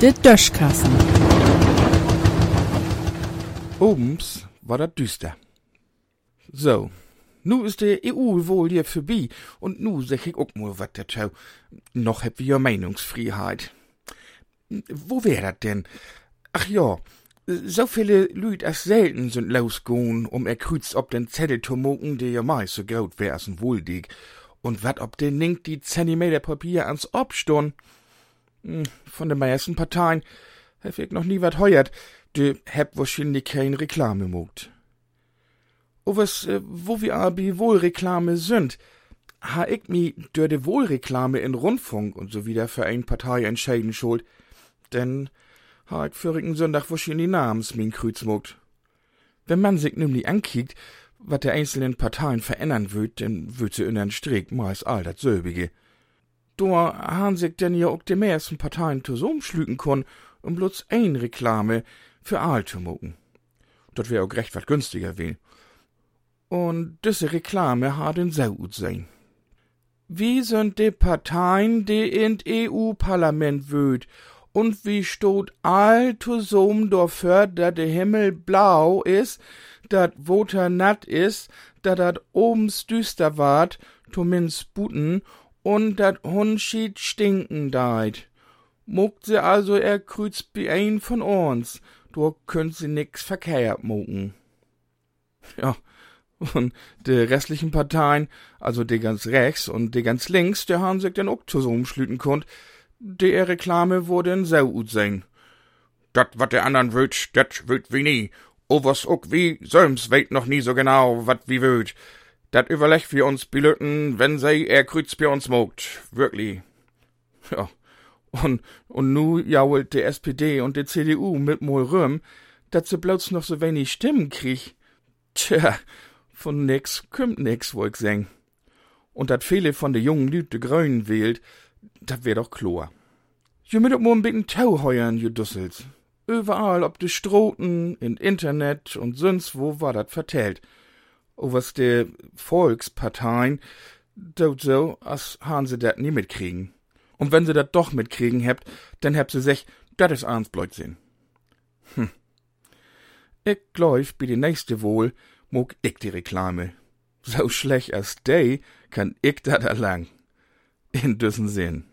De Döschkassen. Obens war dat düster. So, nu is de EU wohl hier vorbei und nu sag ich auch mal wat dazu. Noch heb wir Meinungsfreiheit. Wo wär dat denn? Ach ja, so viele Lüd as selten sind losgoen, um er krüz ob den Zettel zu moken, der ja meist so graut wär as ein Wohldig. Und wat ob den Link die Zentimeter Papier ans Obstun? Hm, Von den meisten Parteien hab ich noch nie wat heuert. De heb wahrscheinlich kein Reklame mogt. O was, äh, wo wir aber wohl Reklame sind, ha ich mi durch de Wohlreklame in Rundfunk und so wieder für ein Partei entscheiden schuld, denn ha ich vorigen Sonntag wahrscheinlich namens min Krüz mogt. Wenn man sich nämlich ankickt, wat der einzelnen Parteien verändern würd, denn würd sie in den Strick meist all dat selbige. Da han sich denn ja auch de meisten Parteien zusammenschlügen kon, um bloß ein Reklame für all zu mogen. Dat wär auch recht wat günstiger weh. Und diese Reklame ha den so gut sein. Wie sind die Parteien, die in EU-Parlament wöd? Und wie stot all zusammen dafür, dat der Himmel blau is, dat Woter natt is, dat dat obens düster ward, zumindest Buten, und dat Hundschied stinken deit. Mogt se also er krüz bi ein von uns, do könnt sie nix verkehrt mogen. Ja, und die restlichen Parteien, also die ganz rechts und die ganz links, der haben sich dann auch zusammenschlüten konnt, die Reklame wurde so gut sein. Dat, wat der andern wüt, dat wüt wie nie. O was ook wie, söms weht noch nie so genau, wat wie wüt. Dat überlegt wir uns Bilöten, wenn sei er krüz bei uns mogt. Wirklich. Ja. Und, und nu jault die SPD und die CDU mit mol Röhm, dat sie bloß noch so wenig Stimmen krieg. Tja, von nix kümmt nix, wo ich seng. Und dat viele von de jungen Lüt de Grünen wählt, dat wär doch klar. Je müsst mo ein bisschen Tau heuern, je Dussels. Überall, ob de Stroten, in Internet und sonst wo war dat vertellt. O was de Volksparteien, dort so, as han sie dat nie mitkriegen. Und wenn sie dat doch mitkriegen hebt, dann hebt sie sich, dat is ans Blödsinn. Hm. Ich glaub, bi de nächste wohl, mog ich die Reklame. So schlecht as dey kann ich dat erlang. In düssen Sinn.